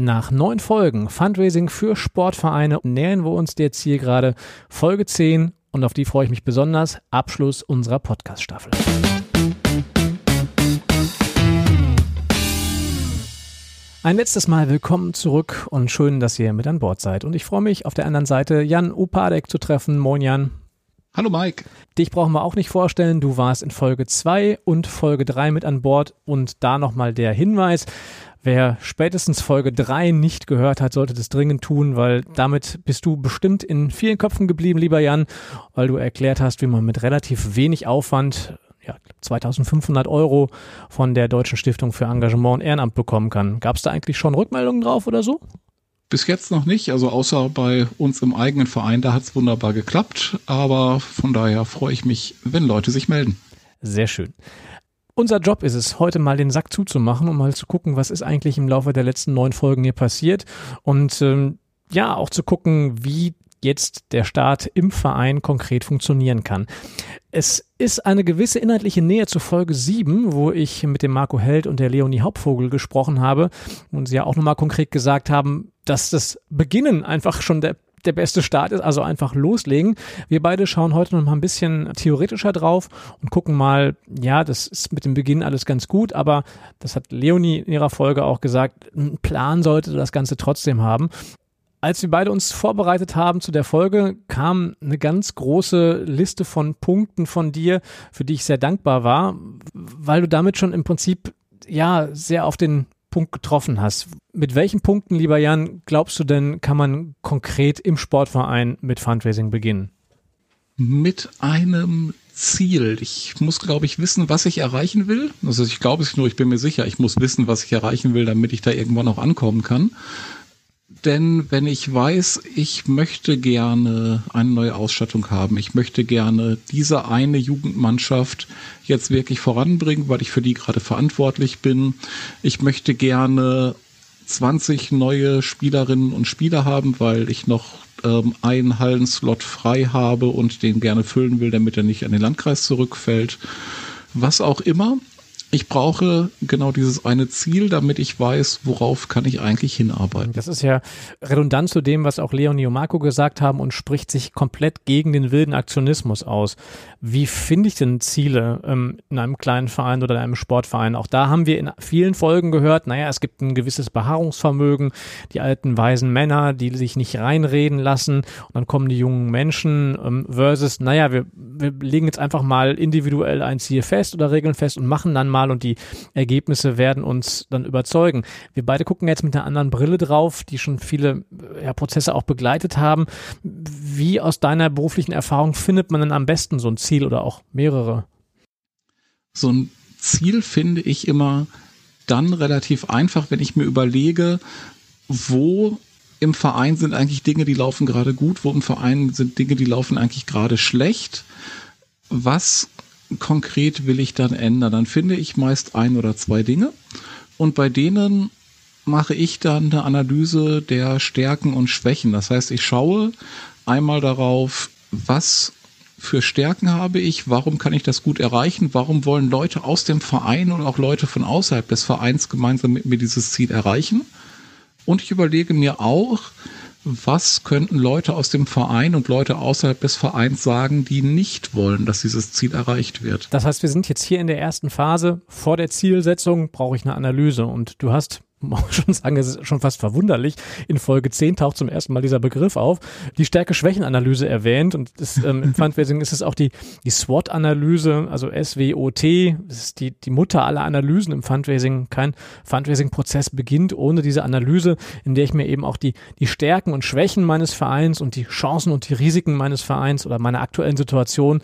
Nach neun Folgen Fundraising für Sportvereine nähern wir uns jetzt hier gerade Folge 10 und auf die freue ich mich besonders. Abschluss unserer Podcast-Staffel. Ein letztes Mal willkommen zurück und schön, dass ihr mit an Bord seid. Und ich freue mich, auf der anderen Seite Jan Upadek zu treffen. Moin Jan. Hallo Mike. Dich brauchen wir auch nicht vorstellen. Du warst in Folge 2 und Folge 3 mit an Bord. Und da nochmal der Hinweis. Wer spätestens Folge 3 nicht gehört hat, sollte das dringend tun, weil damit bist du bestimmt in vielen Köpfen geblieben, lieber Jan, weil du erklärt hast, wie man mit relativ wenig Aufwand ja, 2500 Euro von der Deutschen Stiftung für Engagement und Ehrenamt bekommen kann. Gab es da eigentlich schon Rückmeldungen drauf oder so? Bis jetzt noch nicht, also außer bei uns im eigenen Verein, da hat es wunderbar geklappt, aber von daher freue ich mich, wenn Leute sich melden. Sehr schön. Unser Job ist es, heute mal den Sack zuzumachen und mal zu gucken, was ist eigentlich im Laufe der letzten neun Folgen hier passiert und ähm, ja, auch zu gucken, wie jetzt der Staat im Verein konkret funktionieren kann. Es ist eine gewisse inhaltliche Nähe zu Folge 7, wo ich mit dem Marco Held und der Leonie Hauptvogel gesprochen habe und sie ja auch nochmal konkret gesagt haben, dass das Beginnen einfach schon der der beste Start ist, also einfach loslegen. Wir beide schauen heute noch mal ein bisschen theoretischer drauf und gucken mal, ja, das ist mit dem Beginn alles ganz gut, aber das hat Leonie in ihrer Folge auch gesagt, ein Plan sollte das Ganze trotzdem haben. Als wir beide uns vorbereitet haben zu der Folge, kam eine ganz große Liste von Punkten von dir, für die ich sehr dankbar war, weil du damit schon im Prinzip ja sehr auf den Punkt getroffen hast. Mit welchen Punkten, lieber Jan, glaubst du denn, kann man konkret im Sportverein mit Fundraising beginnen? Mit einem Ziel. Ich muss, glaube ich, wissen, was ich erreichen will. Also ich glaube es nur, ich bin mir sicher, ich muss wissen, was ich erreichen will, damit ich da irgendwann auch ankommen kann. Denn wenn ich weiß, ich möchte gerne eine neue Ausstattung haben, ich möchte gerne diese eine Jugendmannschaft jetzt wirklich voranbringen, weil ich für die gerade verantwortlich bin. Ich möchte gerne 20 neue Spielerinnen und Spieler haben, weil ich noch ähm, einen Hallenslot frei habe und den gerne füllen will, damit er nicht an den Landkreis zurückfällt. Was auch immer ich brauche genau dieses eine Ziel, damit ich weiß, worauf kann ich eigentlich hinarbeiten. Das ist ja redundant zu dem, was auch Leonie und Marco gesagt haben und spricht sich komplett gegen den wilden Aktionismus aus. Wie finde ich denn Ziele ähm, in einem kleinen Verein oder in einem Sportverein? Auch da haben wir in vielen Folgen gehört, naja, es gibt ein gewisses Beharrungsvermögen, die alten weisen Männer, die sich nicht reinreden lassen und dann kommen die jungen Menschen ähm, versus, naja, wir, wir legen jetzt einfach mal individuell ein Ziel fest oder Regeln fest und machen dann mal und die Ergebnisse werden uns dann überzeugen. Wir beide gucken jetzt mit einer anderen Brille drauf, die schon viele ja, Prozesse auch begleitet haben. Wie aus deiner beruflichen Erfahrung findet man denn am besten so ein Ziel oder auch mehrere? So ein Ziel finde ich immer dann relativ einfach, wenn ich mir überlege, wo im Verein sind eigentlich Dinge, die laufen gerade gut, wo im Verein sind Dinge, die laufen eigentlich gerade schlecht. Was konkret will ich dann ändern? Dann finde ich meist ein oder zwei Dinge und bei denen mache ich dann eine Analyse der Stärken und Schwächen. Das heißt, ich schaue einmal darauf, was für Stärken habe ich, warum kann ich das gut erreichen, warum wollen Leute aus dem Verein und auch Leute von außerhalb des Vereins gemeinsam mit mir dieses Ziel erreichen. Und ich überlege mir auch, was könnten Leute aus dem Verein und Leute außerhalb des Vereins sagen, die nicht wollen, dass dieses Ziel erreicht wird. Das heißt, wir sind jetzt hier in der ersten Phase. Vor der Zielsetzung brauche ich eine Analyse und du hast man muss schon sagen, es ist schon fast verwunderlich. In Folge 10 taucht zum ersten Mal dieser Begriff auf. Die Stärke-Schwächen-Analyse erwähnt und das, ähm, im Fundraising ist es auch die, die SWOT-Analyse, also SWOT, das ist die, die Mutter aller Analysen im Fundraising. Kein Fundraising-Prozess beginnt ohne diese Analyse, in der ich mir eben auch die, die Stärken und Schwächen meines Vereins und die Chancen und die Risiken meines Vereins oder meiner aktuellen Situation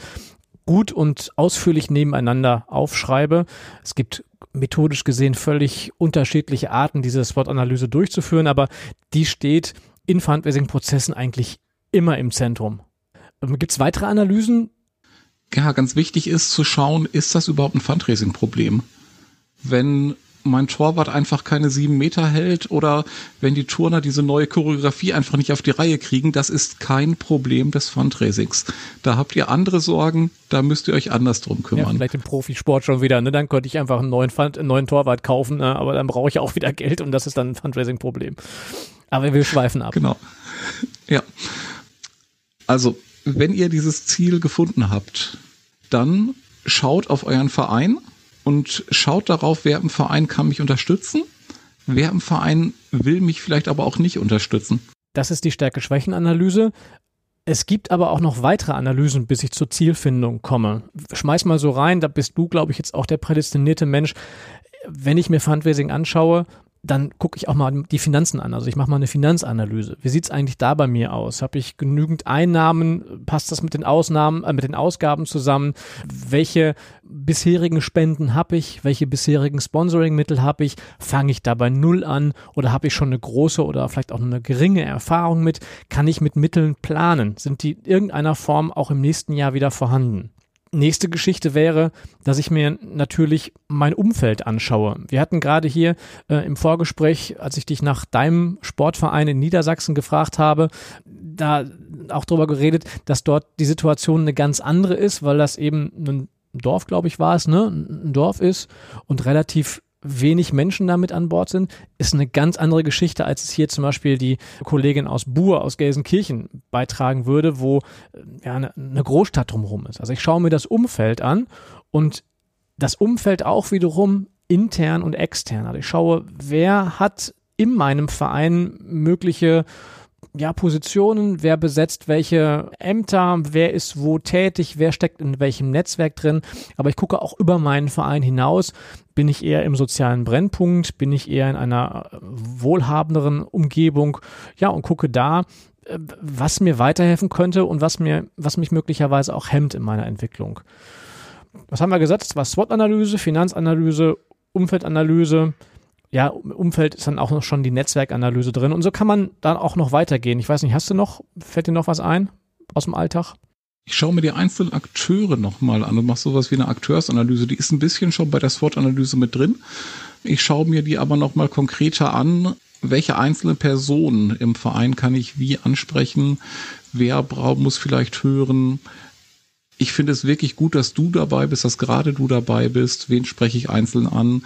gut und ausführlich nebeneinander aufschreibe. Es gibt methodisch gesehen völlig unterschiedliche Arten, diese SWOT-Analyse durchzuführen, aber die steht in Fundraising-Prozessen eigentlich immer im Zentrum. Ähm, Gibt es weitere Analysen? Ja, ganz wichtig ist zu schauen, ist das überhaupt ein Fundraising-Problem? Wenn mein Torwart einfach keine sieben Meter hält oder wenn die Turner diese neue Choreografie einfach nicht auf die Reihe kriegen, das ist kein Problem des Fundraisings. Da habt ihr andere Sorgen, da müsst ihr euch anders drum kümmern. Ja, vielleicht im Profisport schon wieder, ne? Dann könnte ich einfach einen neuen, Fund, einen neuen Torwart kaufen, ne? aber dann brauche ich auch wieder Geld und das ist dann ein Fundraising-Problem. Aber wir schweifen ab. Genau. Ja. Also, wenn ihr dieses Ziel gefunden habt, dann schaut auf euren Verein und schaut darauf, wer im Verein kann mich unterstützen, wer im Verein will mich vielleicht aber auch nicht unterstützen. Das ist die Stärke-Schwächen-Analyse. Es gibt aber auch noch weitere Analysen, bis ich zur Zielfindung komme. Schmeiß mal so rein, da bist du, glaube ich, jetzt auch der prädestinierte Mensch. Wenn ich mir Fundraising anschaue, dann gucke ich auch mal die Finanzen an. Also ich mache mal eine Finanzanalyse. Wie sieht es eigentlich da bei mir aus? Habe ich genügend Einnahmen? Passt das mit den Ausnahmen, äh, mit den Ausgaben zusammen? Welche bisherigen Spenden habe ich? Welche bisherigen Sponsoring-Mittel habe ich? Fange ich da bei Null an oder habe ich schon eine große oder vielleicht auch eine geringe Erfahrung mit? Kann ich mit Mitteln planen? Sind die in irgendeiner Form auch im nächsten Jahr wieder vorhanden? Nächste Geschichte wäre, dass ich mir natürlich mein Umfeld anschaue. Wir hatten gerade hier äh, im Vorgespräch, als ich dich nach deinem Sportverein in Niedersachsen gefragt habe, da auch darüber geredet, dass dort die Situation eine ganz andere ist, weil das eben ein Dorf, glaube ich, war es, ne? Ein Dorf ist und relativ wenig Menschen damit an Bord sind, ist eine ganz andere Geschichte, als es hier zum Beispiel die Kollegin aus Buhr, aus Gelsenkirchen beitragen würde, wo äh, ja, eine, eine Großstadt drumherum ist. Also ich schaue mir das Umfeld an und das Umfeld auch wiederum intern und extern. Also ich schaue, wer hat in meinem Verein mögliche ja, Positionen, wer besetzt welche Ämter, wer ist wo tätig, wer steckt in welchem Netzwerk drin. Aber ich gucke auch über meinen Verein hinaus. Bin ich eher im sozialen Brennpunkt? Bin ich eher in einer wohlhabenderen Umgebung? Ja, und gucke da, äh, was mir weiterhelfen könnte und was mir, was mich möglicherweise auch hemmt in meiner Entwicklung. Was haben wir gesagt? Das war SWOT-Analyse, Finanzanalyse, Umfeldanalyse ja, Umfeld ist dann auch noch schon die Netzwerkanalyse drin. Und so kann man dann auch noch weitergehen. Ich weiß nicht, hast du noch, fällt dir noch was ein aus dem Alltag? Ich schaue mir die einzelnen Akteure nochmal an und mache sowas wie eine Akteursanalyse. Die ist ein bisschen schon bei der SWOT-Analyse mit drin. Ich schaue mir die aber nochmal konkreter an. Welche einzelne Person im Verein kann ich wie ansprechen? Wer muss vielleicht hören? Ich finde es wirklich gut, dass du dabei bist, dass gerade du dabei bist. Wen spreche ich einzeln an?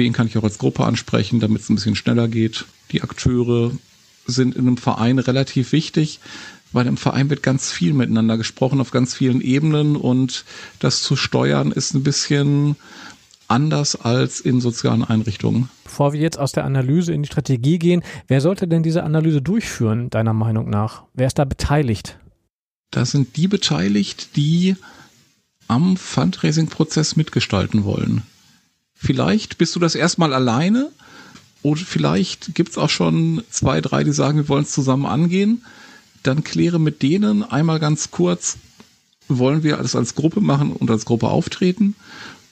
wen kann ich auch als Gruppe ansprechen, damit es ein bisschen schneller geht. Die Akteure sind in einem Verein relativ wichtig, weil im Verein wird ganz viel miteinander gesprochen auf ganz vielen Ebenen und das zu steuern ist ein bisschen anders als in sozialen Einrichtungen. Bevor wir jetzt aus der Analyse in die Strategie gehen, wer sollte denn diese Analyse durchführen, deiner Meinung nach? Wer ist da beteiligt? Da sind die beteiligt, die am Fundraising-Prozess mitgestalten wollen. Vielleicht bist du das erstmal alleine oder vielleicht gibt's auch schon zwei, drei, die sagen, wir wollen es zusammen angehen. Dann kläre mit denen einmal ganz kurz, wollen wir alles als Gruppe machen und als Gruppe auftreten?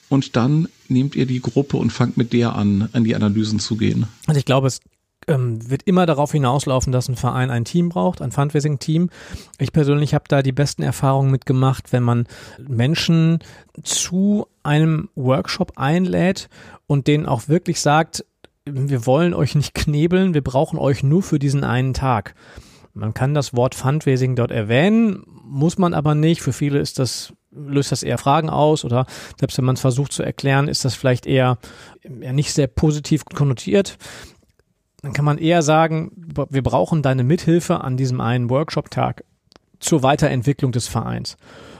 Und dann nehmt ihr die Gruppe und fangt mit der an, an die Analysen zu gehen. Also ich glaube, es ähm, wird immer darauf hinauslaufen, dass ein Verein ein Team braucht, ein Fundraising-Team. Ich persönlich habe da die besten Erfahrungen mitgemacht, wenn man Menschen zu einem Workshop einlädt und denen auch wirklich sagt, wir wollen euch nicht knebeln, wir brauchen euch nur für diesen einen Tag. Man kann das Wort Fundraising dort erwähnen, muss man aber nicht. Für viele ist das löst das eher Fragen aus oder selbst wenn man es versucht zu erklären, ist das vielleicht eher, eher nicht sehr positiv konnotiert dann kann man eher sagen, wir brauchen deine Mithilfe an diesem einen Workshop-Tag zur Weiterentwicklung des Vereins.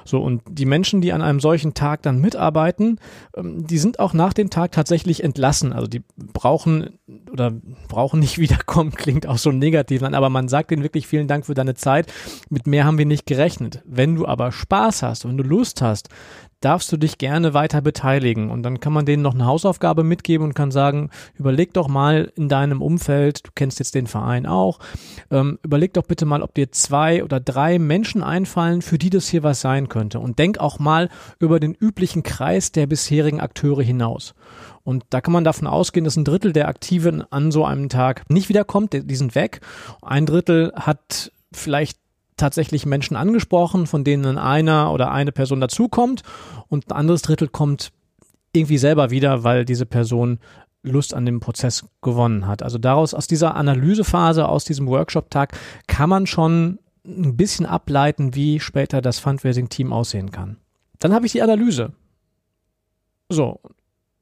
So, und die Menschen, die an einem solchen Tag dann mitarbeiten, ähm, die sind auch nach dem Tag tatsächlich entlassen. Also die brauchen oder brauchen nicht wiederkommen, klingt auch so negativ an, aber man sagt ihnen wirklich vielen Dank für deine Zeit. Mit mehr haben wir nicht gerechnet. Wenn du aber Spaß hast, wenn du Lust hast, darfst du dich gerne weiter beteiligen. Und dann kann man denen noch eine Hausaufgabe mitgeben und kann sagen, überleg doch mal in deinem Umfeld, du kennst jetzt den Verein auch, ähm, überleg doch bitte mal, ob dir zwei oder drei Menschen einfallen, für die das hier was sein könnte. Und denk auch mal über den üblichen Kreis der bisherigen Akteure hinaus. Und da kann man davon ausgehen, dass ein Drittel der Aktiven an so einem Tag nicht wiederkommt, die sind weg. Ein Drittel hat vielleicht tatsächlich Menschen angesprochen, von denen einer oder eine Person dazukommt und ein anderes Drittel kommt irgendwie selber wieder, weil diese Person Lust an dem Prozess gewonnen hat. Also daraus, aus dieser Analysephase, aus diesem Workshop-Tag, kann man schon ein bisschen ableiten, wie später das Fundraising-Team aussehen kann. Dann habe ich die Analyse. So,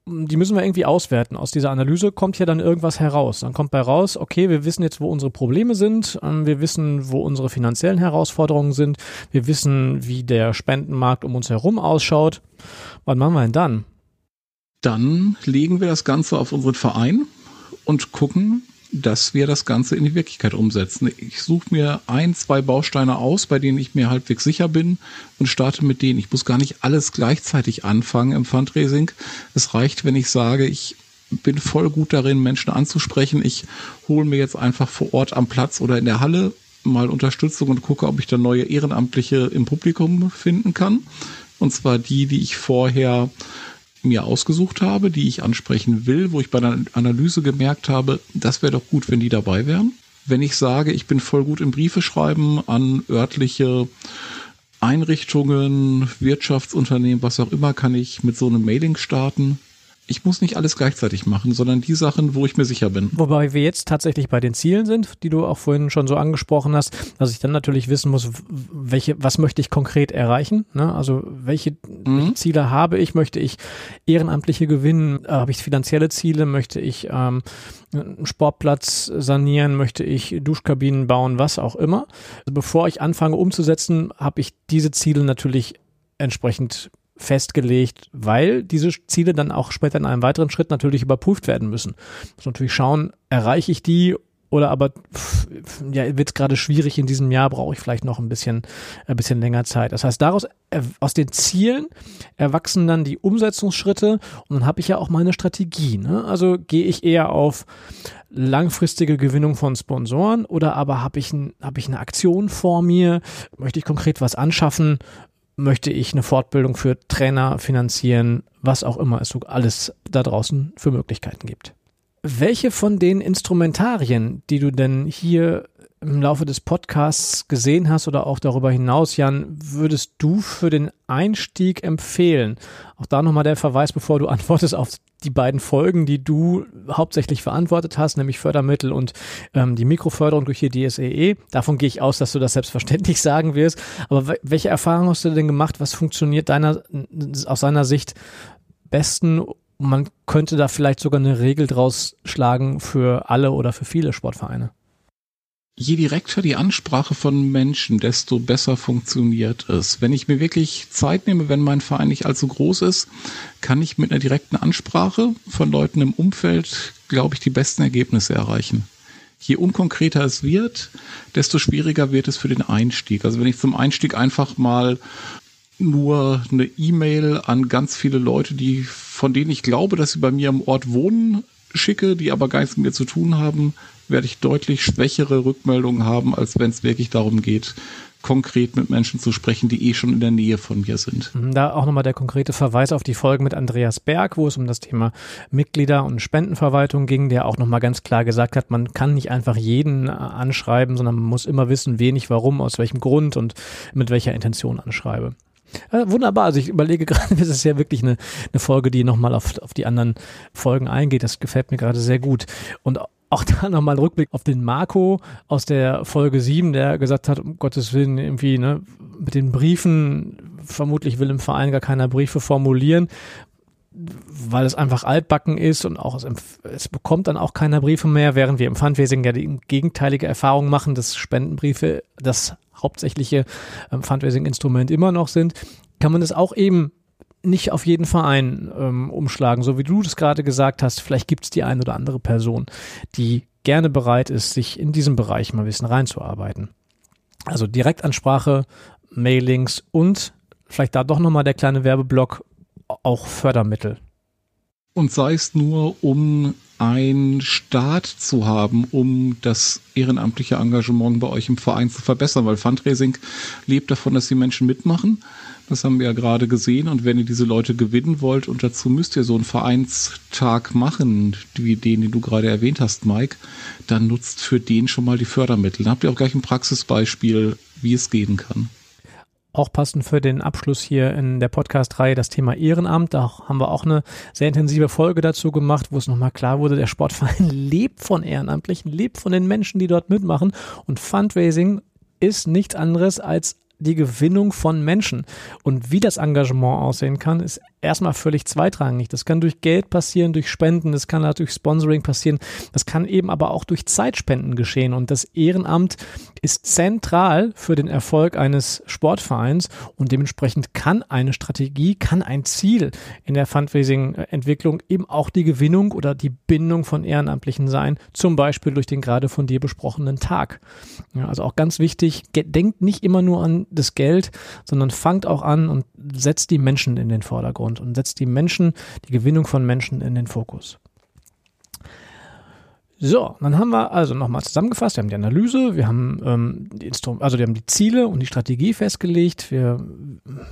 die müssen wir irgendwie auswerten. Aus dieser Analyse kommt ja dann irgendwas heraus. Dann kommt bei raus, okay, wir wissen jetzt, wo unsere Probleme sind, ähm, wir wissen, wo unsere finanziellen Herausforderungen sind, wir wissen, wie der Spendenmarkt um uns herum ausschaut. Was machen wir denn dann? Dann legen wir das Ganze auf unseren Verein und gucken, dass wir das Ganze in die Wirklichkeit umsetzen. Ich suche mir ein, zwei Bausteine aus, bei denen ich mir halbwegs sicher bin und starte mit denen. Ich muss gar nicht alles gleichzeitig anfangen im Fundraising. Es reicht, wenn ich sage, ich bin voll gut darin, Menschen anzusprechen. Ich hole mir jetzt einfach vor Ort am Platz oder in der Halle mal Unterstützung und gucke, ob ich da neue Ehrenamtliche im Publikum finden kann. Und zwar die, die ich vorher mir ausgesucht habe, die ich ansprechen will, wo ich bei der Analyse gemerkt habe, das wäre doch gut, wenn die dabei wären. Wenn ich sage, ich bin voll gut im Briefe schreiben an örtliche Einrichtungen, Wirtschaftsunternehmen, was auch immer, kann ich mit so einem Mailing starten ich muss nicht alles gleichzeitig machen, sondern die Sachen, wo ich mir sicher bin. Wobei wir jetzt tatsächlich bei den Zielen sind, die du auch vorhin schon so angesprochen hast, dass ich dann natürlich wissen muss, welche, was möchte ich konkret erreichen? Ne? Also welche, mhm. welche, Ziele habe ich? Möchte ich Ehrenamtliche gewinnen? Habe ich finanzielle Ziele? Möchte ich ähm, einen Sportplatz sanieren? Möchte ich Duschkabinen bauen? Was auch immer. Also bevor ich anfange umzusetzen, habe ich diese Ziele natürlich entsprechend festgelegt, weil diese Ziele dann auch später in einem weiteren Schritt natürlich überprüft werden müssen. Muss natürlich schauen, erreiche ich die oder aber ja, wird es gerade schwierig in diesem Jahr, brauche ich vielleicht noch ein bisschen, ein bisschen länger Zeit. Das heißt, daraus äh, aus den Zielen erwachsen dann die Umsetzungsschritte und dann habe ich ja auch meine Strategie. Ne? Also gehe ich eher auf langfristige Gewinnung von Sponsoren oder aber habe ich, ein, hab ich eine Aktion vor mir, möchte ich konkret was anschaffen, möchte ich eine Fortbildung für Trainer finanzieren, was auch immer es so alles da draußen für Möglichkeiten gibt. Welche von den Instrumentarien, die du denn hier im Laufe des Podcasts gesehen hast oder auch darüber hinaus, Jan, würdest du für den Einstieg empfehlen? Auch da nochmal der Verweis, bevor du antwortest auf die beiden Folgen, die du hauptsächlich verantwortet hast, nämlich Fördermittel und ähm, die Mikroförderung durch die DSEE. E. Davon gehe ich aus, dass du das selbstverständlich sagen wirst. Aber welche Erfahrungen hast du denn gemacht? Was funktioniert deiner, aus seiner Sicht besten? Man könnte da vielleicht sogar eine Regel draus schlagen für alle oder für viele Sportvereine je direkter die Ansprache von Menschen, desto besser funktioniert es. Wenn ich mir wirklich Zeit nehme, wenn mein Verein nicht allzu groß ist, kann ich mit einer direkten Ansprache von Leuten im Umfeld, glaube ich, die besten Ergebnisse erreichen. Je unkonkreter es wird, desto schwieriger wird es für den Einstieg. Also wenn ich zum Einstieg einfach mal nur eine E-Mail an ganz viele Leute, die von denen ich glaube, dass sie bei mir im Ort wohnen, schicke, die aber gar nichts mit mir zu tun haben, werde ich deutlich schwächere Rückmeldungen haben, als wenn es wirklich darum geht, konkret mit Menschen zu sprechen, die eh schon in der Nähe von mir sind. Mhm, da auch nochmal der konkrete Verweis auf die Folge mit Andreas Berg, wo es um das Thema Mitglieder und Spendenverwaltung ging, der auch nochmal ganz klar gesagt hat, man kann nicht einfach jeden äh, anschreiben, sondern man muss immer wissen, wen ich warum, aus welchem Grund und mit welcher Intention anschreibe. Äh, wunderbar. Also ich überlege gerade, das ist ja wirklich eine, eine Folge, die nochmal auf, auf die anderen Folgen eingeht. Das gefällt mir gerade sehr gut. Und auch da nochmal Rückblick auf den Marco aus der Folge 7, der gesagt hat, um Gottes Willen, irgendwie, ne, mit den Briefen, vermutlich will im Verein gar keiner Briefe formulieren, weil es einfach altbacken ist und auch es, es, bekommt dann auch keiner Briefe mehr, während wir im Fundraising ja die gegenteilige Erfahrung machen, dass Spendenbriefe das hauptsächliche ähm, Fundraising-Instrument immer noch sind, kann man das auch eben nicht auf jeden Verein ähm, umschlagen, so wie du das gerade gesagt hast. Vielleicht gibt es die eine oder andere Person, die gerne bereit ist, sich in diesem Bereich mal ein bisschen reinzuarbeiten. Also Direktansprache, Mailings und vielleicht da doch nochmal der kleine Werbeblock, auch Fördermittel. Und sei es nur, um einen Start zu haben, um das ehrenamtliche Engagement bei euch im Verein zu verbessern, weil Fundraising lebt davon, dass die Menschen mitmachen. Das haben wir ja gerade gesehen. Und wenn ihr diese Leute gewinnen wollt, und dazu müsst ihr so einen Vereinstag machen, wie den, den du gerade erwähnt hast, Mike, dann nutzt für den schon mal die Fördermittel. Dann habt ihr auch gleich ein Praxisbeispiel, wie es gehen kann. Auch passend für den Abschluss hier in der Podcast-Reihe das Thema Ehrenamt. Da haben wir auch eine sehr intensive Folge dazu gemacht, wo es nochmal klar wurde, der Sportverein lebt von Ehrenamtlichen, lebt von den Menschen, die dort mitmachen. Und Fundraising ist nichts anderes als die Gewinnung von Menschen. Und wie das Engagement aussehen kann, ist erstmal völlig zweitrangig. Das kann durch Geld passieren, durch Spenden, das kann durch Sponsoring passieren, das kann eben aber auch durch Zeitspenden geschehen. Und das Ehrenamt ist zentral für den Erfolg eines Sportvereins und dementsprechend kann eine Strategie, kann ein Ziel in der Fundraising-Entwicklung eben auch die Gewinnung oder die Bindung von Ehrenamtlichen sein, zum Beispiel durch den gerade von dir besprochenen Tag. Ja, also auch ganz wichtig, denkt nicht immer nur an das Geld, sondern fangt auch an und setzt die Menschen in den Vordergrund und setzt die Menschen, die Gewinnung von Menschen in den Fokus. So, dann haben wir also nochmal zusammengefasst, wir haben die Analyse, wir haben ähm, die also wir haben die Ziele und die Strategie festgelegt, wir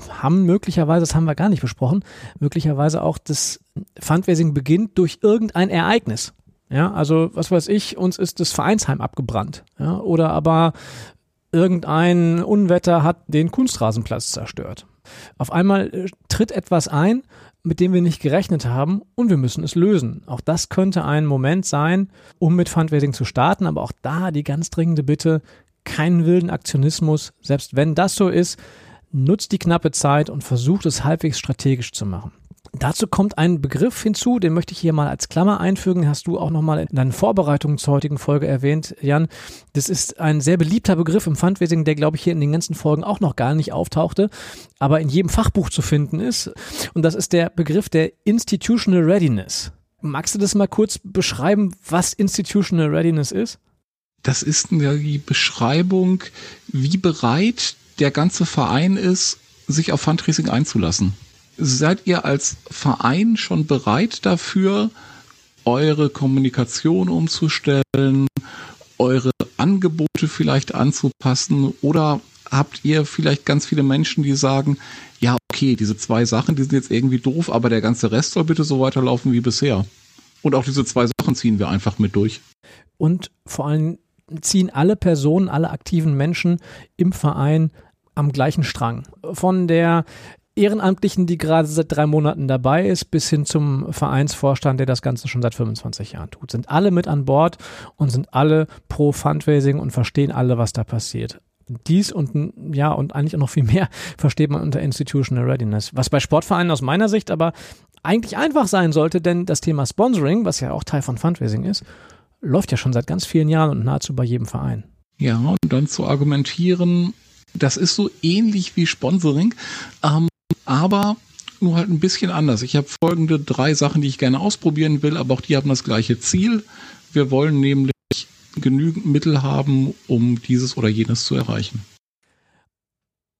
haben möglicherweise, das haben wir gar nicht besprochen, möglicherweise auch das Fundraising beginnt durch irgendein Ereignis. Ja, also was weiß ich, uns ist das Vereinsheim abgebrannt. Ja, oder aber irgendein Unwetter hat den Kunstrasenplatz zerstört. Auf einmal äh, tritt etwas ein, mit dem wir nicht gerechnet haben und wir müssen es lösen. Auch das könnte ein Moment sein, um mit Fundraising zu starten, aber auch da die ganz dringende Bitte, keinen wilden Aktionismus. Selbst wenn das so ist, nutzt die knappe Zeit und versucht es halbwegs strategisch zu machen. Dazu kommt ein Begriff hinzu, den möchte ich hier mal als Klammer einfügen, hast du auch nochmal in deinen Vorbereitungen zur heutigen Folge erwähnt, Jan. Das ist ein sehr beliebter Begriff im Fundraising, der, glaube ich, hier in den ganzen Folgen auch noch gar nicht auftauchte, aber in jedem Fachbuch zu finden ist. Und das ist der Begriff der Institutional Readiness. Magst du das mal kurz beschreiben, was Institutional Readiness ist? Das ist die Beschreibung, wie bereit der ganze Verein ist, sich auf Fundraising einzulassen seid ihr als Verein schon bereit dafür, eure Kommunikation umzustellen, eure Angebote vielleicht anzupassen oder habt ihr vielleicht ganz viele Menschen, die sagen, ja, okay, diese zwei Sachen, die sind jetzt irgendwie doof, aber der ganze Rest soll bitte so weiterlaufen wie bisher. Und auch diese zwei Sachen ziehen wir einfach mit durch. Und vor allem ziehen alle Personen, alle aktiven Menschen im Verein am gleichen Strang. Von der Ehrenamtlichen, die gerade seit drei Monaten dabei ist, bis hin zum Vereinsvorstand, der das Ganze schon seit 25 Jahren tut. Sind alle mit an Bord und sind alle pro Fundraising und verstehen alle, was da passiert. Dies und ja, und eigentlich auch noch viel mehr versteht man unter Institutional Readiness. Was bei Sportvereinen aus meiner Sicht aber eigentlich einfach sein sollte, denn das Thema Sponsoring, was ja auch Teil von Fundraising ist, läuft ja schon seit ganz vielen Jahren und nahezu bei jedem Verein. Ja, und dann zu argumentieren, das ist so ähnlich wie Sponsoring. Ähm, aber nur halt ein bisschen anders. Ich habe folgende drei Sachen, die ich gerne ausprobieren will, aber auch die haben das gleiche Ziel. Wir wollen nämlich genügend Mittel haben, um dieses oder jenes zu erreichen.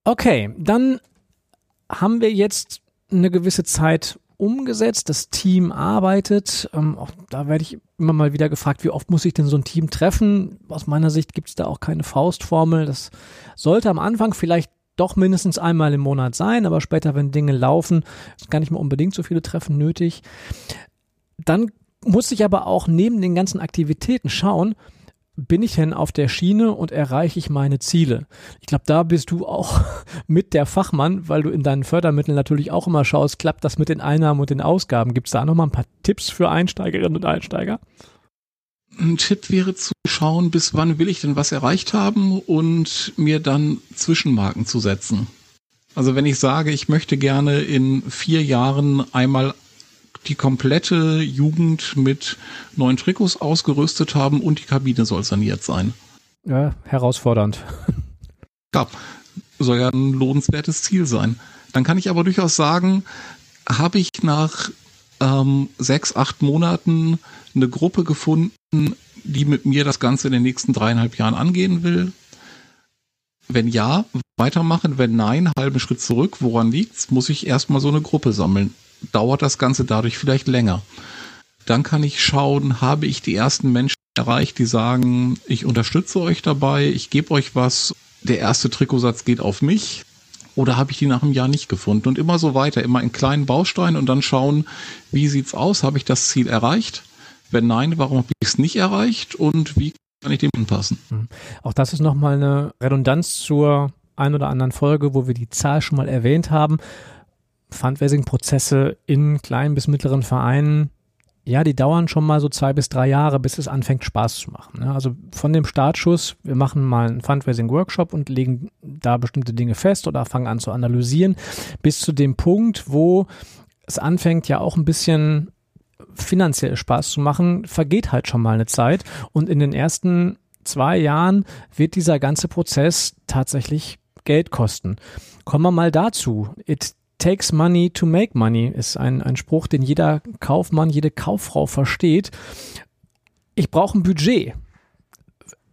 Okay, dann haben wir jetzt eine gewisse Zeit umgesetzt. Das Team arbeitet. Ähm, auch da werde ich immer mal wieder gefragt, wie oft muss ich denn so ein Team treffen? Aus meiner Sicht gibt es da auch keine Faustformel. Das sollte am Anfang vielleicht doch mindestens einmal im Monat sein, aber später, wenn Dinge laufen, ist gar nicht mehr unbedingt so viele Treffen nötig. Dann muss ich aber auch neben den ganzen Aktivitäten schauen, bin ich denn auf der Schiene und erreiche ich meine Ziele? Ich glaube, da bist du auch mit der Fachmann, weil du in deinen Fördermitteln natürlich auch immer schaust, klappt das mit den Einnahmen und den Ausgaben? Gibt es da nochmal ein paar Tipps für Einsteigerinnen und Einsteiger? Ein Tipp wäre zu schauen, bis wann will ich denn was erreicht haben und mir dann Zwischenmarken zu setzen. Also wenn ich sage, ich möchte gerne in vier Jahren einmal die komplette Jugend mit neuen Trikots ausgerüstet haben und die Kabine soll saniert sein. Ja, herausfordernd. Ja, soll ja ein lohnenswertes Ziel sein. Dann kann ich aber durchaus sagen, habe ich nach ähm, sechs, acht Monaten eine Gruppe gefunden, die mit mir das Ganze in den nächsten dreieinhalb Jahren angehen will? Wenn ja, weitermachen. Wenn nein, halben Schritt zurück. Woran liegt's? Muss ich erstmal so eine Gruppe sammeln. Dauert das Ganze dadurch vielleicht länger. Dann kann ich schauen, habe ich die ersten Menschen erreicht, die sagen, ich unterstütze euch dabei, ich gebe euch was, der erste Trikotsatz geht auf mich. Oder habe ich die nach einem Jahr nicht gefunden? Und immer so weiter, immer in kleinen Bausteinen und dann schauen, wie sieht's aus? Habe ich das Ziel erreicht? Wenn nein, warum habe ich es nicht erreicht und wie kann ich dem anpassen? Mhm. Auch das ist nochmal eine Redundanz zur ein oder anderen Folge, wo wir die Zahl schon mal erwähnt haben. Fundraising-Prozesse in kleinen bis mittleren Vereinen, ja, die dauern schon mal so zwei bis drei Jahre, bis es anfängt Spaß zu machen. Ne? Also von dem Startschuss, wir machen mal einen Fundraising-Workshop und legen da bestimmte Dinge fest oder fangen an zu analysieren, bis zu dem Punkt, wo es anfängt ja auch ein bisschen finanziell Spaß zu machen, vergeht halt schon mal eine Zeit und in den ersten zwei Jahren wird dieser ganze Prozess tatsächlich Geld kosten. Kommen wir mal dazu. It takes money to make money ist ein, ein Spruch, den jeder Kaufmann, jede Kauffrau versteht. Ich brauche ein Budget,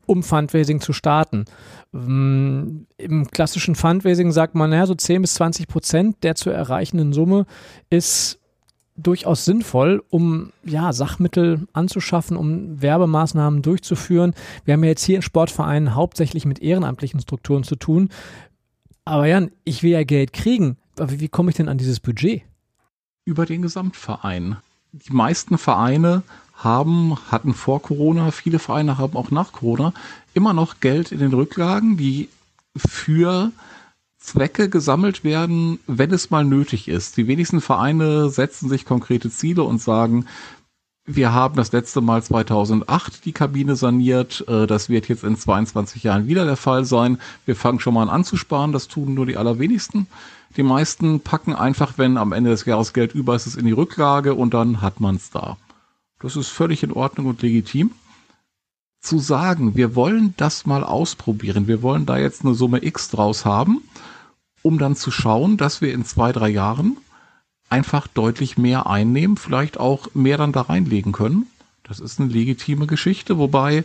um Fundraising zu starten. Mm, Im klassischen Fundraising sagt man, naja, so 10 bis 20 Prozent der zu erreichenden Summe ist durchaus sinnvoll, um ja, Sachmittel anzuschaffen, um Werbemaßnahmen durchzuführen. Wir haben ja jetzt hier in Sportvereinen hauptsächlich mit ehrenamtlichen Strukturen zu tun. Aber Jan, ich will ja Geld kriegen. Aber wie komme ich denn an dieses Budget? Über den Gesamtverein. Die meisten Vereine haben, hatten vor Corona, viele Vereine haben auch nach Corona immer noch Geld in den Rücklagen, die für Zwecke gesammelt werden, wenn es mal nötig ist. Die wenigsten Vereine setzen sich konkrete Ziele und sagen, wir haben das letzte Mal 2008 die Kabine saniert. Äh, das wird jetzt in 22 Jahren wieder der Fall sein. Wir fangen schon mal an anzusparen. Das tun nur die allerwenigsten. Die meisten packen einfach, wenn am Ende des Jahres Geld über ist, es in die Rücklage und dann hat man es da. Das ist völlig in Ordnung und legitim. Zu sagen, wir wollen das mal ausprobieren, wir wollen da jetzt eine Summe X draus haben, um dann zu schauen, dass wir in zwei, drei Jahren einfach deutlich mehr einnehmen, vielleicht auch mehr dann da reinlegen können. Das ist eine legitime Geschichte, wobei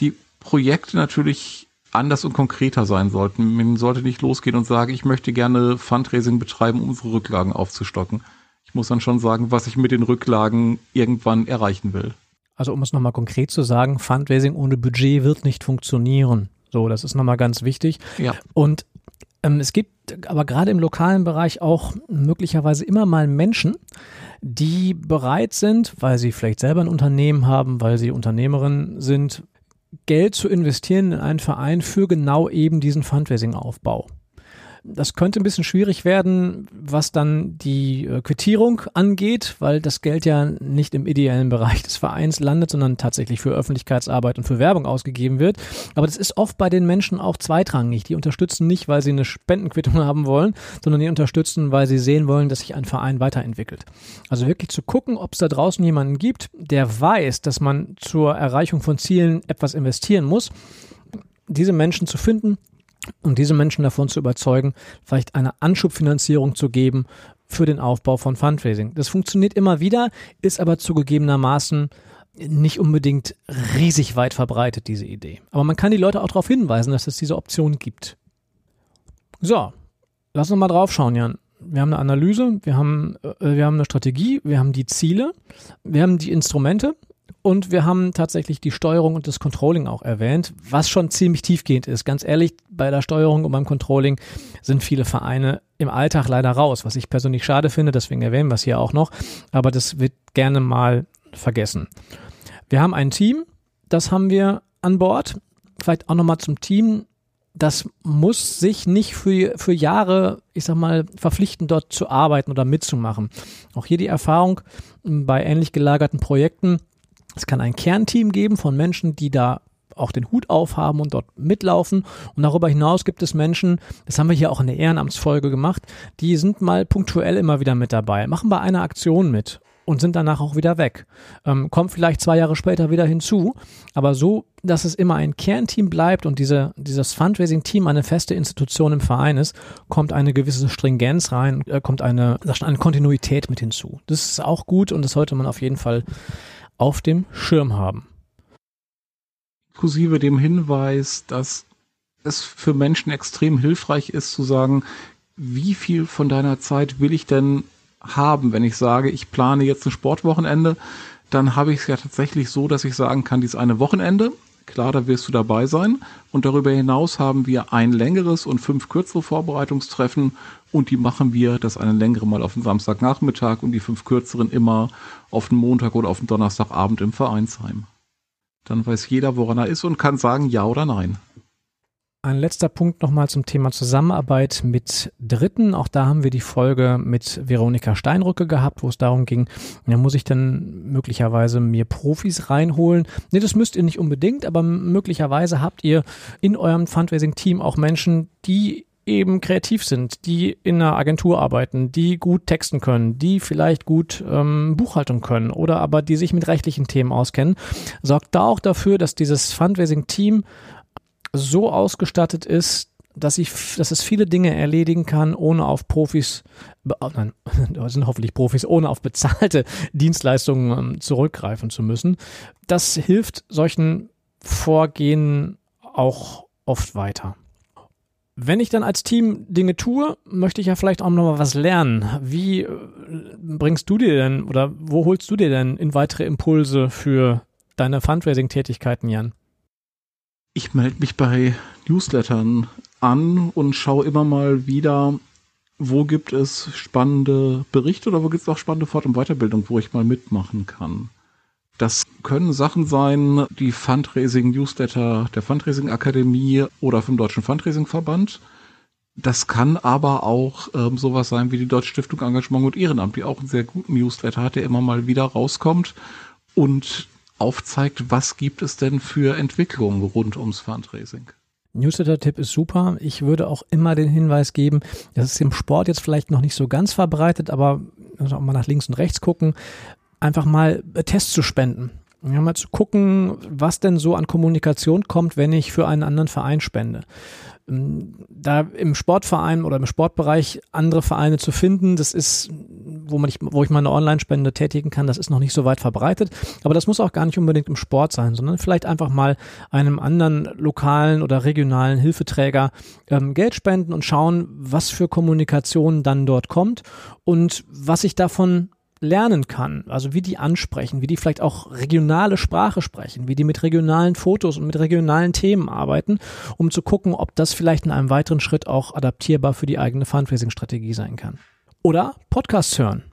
die Projekte natürlich anders und konkreter sein sollten. Man sollte nicht losgehen und sagen, ich möchte gerne Fundraising betreiben, um unsere Rücklagen aufzustocken. Ich muss dann schon sagen, was ich mit den Rücklagen irgendwann erreichen will. Also um es nochmal konkret zu sagen, Fundraising ohne Budget wird nicht funktionieren. So, das ist nochmal ganz wichtig. Ja. Und ähm, es gibt aber gerade im lokalen Bereich auch möglicherweise immer mal Menschen, die bereit sind, weil sie vielleicht selber ein Unternehmen haben, weil sie Unternehmerin sind, Geld zu investieren in einen Verein für genau eben diesen Fundraising-Aufbau. Das könnte ein bisschen schwierig werden, was dann die äh, Quittierung angeht, weil das Geld ja nicht im ideellen Bereich des Vereins landet, sondern tatsächlich für Öffentlichkeitsarbeit und für Werbung ausgegeben wird. Aber das ist oft bei den Menschen auch zweitrangig. Die unterstützen nicht, weil sie eine Spendenquittung haben wollen, sondern die unterstützen, weil sie sehen wollen, dass sich ein Verein weiterentwickelt. Also wirklich zu gucken, ob es da draußen jemanden gibt, der weiß, dass man zur Erreichung von Zielen etwas investieren muss. Diese Menschen zu finden, und diese Menschen davon zu überzeugen, vielleicht eine Anschubfinanzierung zu geben für den Aufbau von Fundraising. Das funktioniert immer wieder, ist aber zugegebenermaßen nicht unbedingt riesig weit verbreitet, diese Idee. Aber man kann die Leute auch darauf hinweisen, dass es diese Option gibt. So, lass uns mal drauf schauen, Jan. Wir haben eine Analyse, wir haben, äh, wir haben eine Strategie, wir haben die Ziele, wir haben die Instrumente und wir haben tatsächlich die Steuerung und das Controlling auch erwähnt, was schon ziemlich tiefgehend ist. Ganz ehrlich, bei der Steuerung und beim Controlling sind viele Vereine im Alltag leider raus, was ich persönlich schade finde, deswegen erwähnen wir es hier auch noch. Aber das wird gerne mal vergessen. Wir haben ein Team, das haben wir an Bord. Vielleicht auch nochmal zum Team. Das muss sich nicht für, für Jahre, ich sag mal, verpflichten, dort zu arbeiten oder mitzumachen. Auch hier die Erfahrung bei ähnlich gelagerten Projekten es kann ein Kernteam geben von Menschen, die da auch den Hut aufhaben und dort mitlaufen. Und darüber hinaus gibt es Menschen, das haben wir hier auch in der Ehrenamtsfolge gemacht, die sind mal punktuell immer wieder mit dabei, machen bei einer Aktion mit und sind danach auch wieder weg. Ähm, kommt vielleicht zwei Jahre später wieder hinzu, aber so, dass es immer ein Kernteam bleibt und diese, dieses Fundraising-Team eine feste Institution im Verein ist, kommt eine gewisse Stringenz rein, äh, kommt eine, eine Kontinuität mit hinzu. Das ist auch gut und das sollte man auf jeden Fall auf dem Schirm haben. Inklusive dem Hinweis, dass es für Menschen extrem hilfreich ist zu sagen, wie viel von deiner Zeit will ich denn haben, wenn ich sage, ich plane jetzt ein Sportwochenende, dann habe ich es ja tatsächlich so, dass ich sagen kann, dies eine Wochenende, klar, da wirst du dabei sein. Und darüber hinaus haben wir ein längeres und fünf kürzere Vorbereitungstreffen und die machen wir, das eine längere mal auf den Samstagnachmittag und die fünf kürzeren immer auf den Montag oder auf den Donnerstagabend im Vereinsheim. Dann weiß jeder, woran er ist und kann sagen ja oder nein. Ein letzter Punkt nochmal zum Thema Zusammenarbeit mit Dritten. Auch da haben wir die Folge mit Veronika Steinrücke gehabt, wo es darum ging, ja, muss ich denn möglicherweise mir Profis reinholen? Nee, das müsst ihr nicht unbedingt, aber möglicherweise habt ihr in eurem Fundraising-Team auch Menschen, die eben kreativ sind, die in einer Agentur arbeiten, die gut texten können, die vielleicht gut ähm, Buchhaltung können oder aber die sich mit rechtlichen Themen auskennen, sorgt da auch dafür, dass dieses Fundraising-Team so ausgestattet ist, dass, ich, dass es viele Dinge erledigen kann, ohne auf Profis, oh nein, das sind hoffentlich Profis, ohne auf bezahlte Dienstleistungen ähm, zurückgreifen zu müssen. Das hilft solchen Vorgehen auch oft weiter. Wenn ich dann als Team Dinge tue, möchte ich ja vielleicht auch noch mal was lernen. Wie äh, bringst du dir denn oder wo holst du dir denn in weitere Impulse für deine Fundraising-Tätigkeiten, Jan? Ich melde mich bei Newslettern an und schaue immer mal wieder, wo gibt es spannende Berichte oder wo gibt es auch spannende Fort- und Weiterbildung, wo ich mal mitmachen kann. Das können Sachen sein, die Fundraising-Newsletter der Fundraising Akademie oder vom Deutschen Fundraising Verband. Das kann aber auch ähm, sowas sein wie die Deutsche Stiftung Engagement und Ehrenamt, die auch einen sehr guten Newsletter hat, der immer mal wieder rauskommt und aufzeigt, was gibt es denn für Entwicklungen rund ums Fundraising. Newsletter-Tipp ist super. Ich würde auch immer den Hinweis geben, das ist im Sport jetzt vielleicht noch nicht so ganz verbreitet, aber also auch mal nach links und rechts gucken, einfach mal Tests zu spenden. Ja, mal zu gucken, was denn so an Kommunikation kommt, wenn ich für einen anderen Verein spende. Ähm, da im Sportverein oder im Sportbereich andere Vereine zu finden, das ist, wo man ich, wo ich meine Online-Spende tätigen kann, das ist noch nicht so weit verbreitet. Aber das muss auch gar nicht unbedingt im Sport sein, sondern vielleicht einfach mal einem anderen lokalen oder regionalen Hilfeträger ähm, Geld spenden und schauen, was für Kommunikation dann dort kommt und was ich davon lernen kann, also wie die ansprechen, wie die vielleicht auch regionale Sprache sprechen, wie die mit regionalen Fotos und mit regionalen Themen arbeiten, um zu gucken, ob das vielleicht in einem weiteren Schritt auch adaptierbar für die eigene Fundraising-Strategie sein kann. Oder Podcasts hören.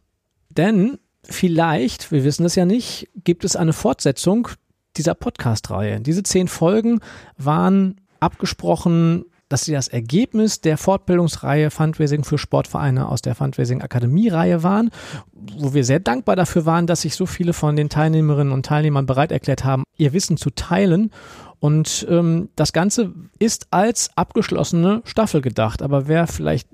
Denn vielleicht, wir wissen es ja nicht, gibt es eine Fortsetzung dieser Podcast-Reihe. Diese zehn Folgen waren abgesprochen dass sie das Ergebnis der Fortbildungsreihe Fundraising für Sportvereine aus der Fundraising Akademie Reihe waren, wo wir sehr dankbar dafür waren, dass sich so viele von den Teilnehmerinnen und Teilnehmern bereit erklärt haben, ihr Wissen zu teilen und ähm, das Ganze ist als abgeschlossene Staffel gedacht. Aber wer vielleicht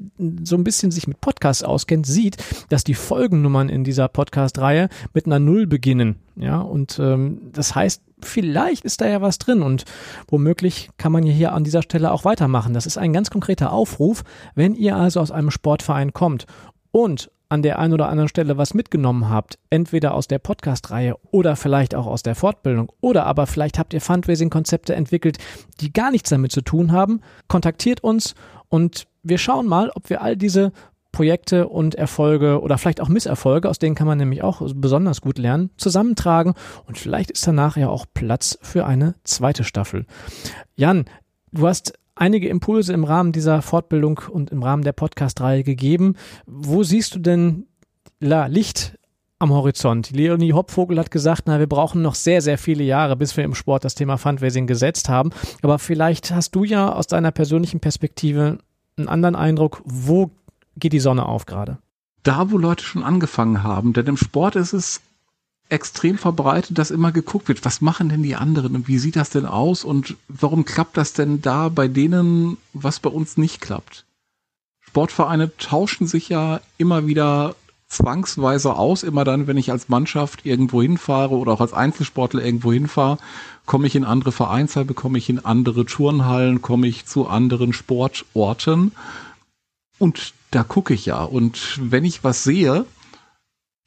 so ein bisschen sich mit Podcasts auskennt, sieht, dass die Folgennummern in dieser Podcast-Reihe mit einer Null beginnen. Ja, und ähm, das heißt, vielleicht ist da ja was drin und womöglich kann man hier an dieser Stelle auch weitermachen. Das ist ein ganz konkreter Aufruf, wenn ihr also aus einem Sportverein kommt und an der einen oder anderen Stelle was mitgenommen habt, entweder aus der Podcast-Reihe oder vielleicht auch aus der Fortbildung oder aber vielleicht habt ihr Fundraising-Konzepte entwickelt, die gar nichts damit zu tun haben, kontaktiert uns und wir schauen mal, ob wir all diese Projekte und Erfolge oder vielleicht auch Misserfolge, aus denen kann man nämlich auch besonders gut lernen, zusammentragen und vielleicht ist danach ja auch Platz für eine zweite Staffel. Jan, du hast einige Impulse im Rahmen dieser Fortbildung und im Rahmen der Podcast-Reihe gegeben. Wo siehst du denn Licht am Horizont? Leonie Hopvogel hat gesagt, na, wir brauchen noch sehr, sehr viele Jahre, bis wir im Sport das Thema Fundraising gesetzt haben. Aber vielleicht hast du ja aus deiner persönlichen Perspektive einen anderen Eindruck. Wo geht die Sonne auf gerade? Da, wo Leute schon angefangen haben. Denn im Sport ist es extrem verbreitet, dass immer geguckt wird, was machen denn die anderen und wie sieht das denn aus und warum klappt das denn da bei denen, was bei uns nicht klappt? Sportvereine tauschen sich ja immer wieder zwangsweise aus. Immer dann, wenn ich als Mannschaft irgendwo hinfahre oder auch als Einzelsportler irgendwo hinfahre, komme ich in andere Vereinshallen, bekomme ich in andere Turnhallen, komme ich zu anderen Sportorten. Und da gucke ich ja. Und wenn ich was sehe,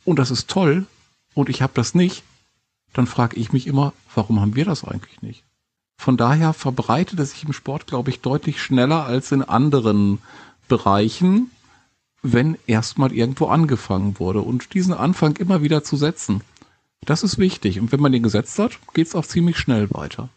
und das ist toll, und ich habe das nicht, dann frage ich mich immer, warum haben wir das eigentlich nicht? Von daher verbreitet es sich im Sport, glaube ich, deutlich schneller als in anderen Bereichen, wenn erstmal irgendwo angefangen wurde. Und diesen Anfang immer wieder zu setzen, das ist wichtig. Und wenn man den gesetzt hat, geht es auch ziemlich schnell weiter.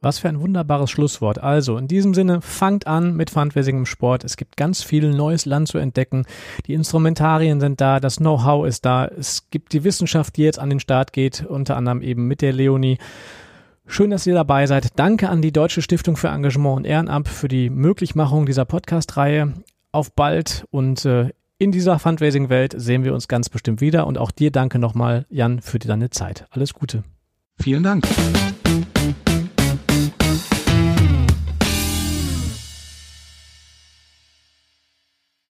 Was für ein wunderbares Schlusswort. Also, in diesem Sinne, fangt an mit Fundraising im Sport. Es gibt ganz viel neues Land zu entdecken. Die Instrumentarien sind da, das Know-how ist da. Es gibt die Wissenschaft, die jetzt an den Start geht, unter anderem eben mit der Leonie. Schön, dass ihr dabei seid. Danke an die Deutsche Stiftung für Engagement und Ehrenamt für die Möglichmachung dieser Podcast-Reihe. Auf bald und äh, in dieser Fundraising-Welt sehen wir uns ganz bestimmt wieder. Und auch dir danke nochmal, Jan, für deine Zeit. Alles Gute. Vielen Dank.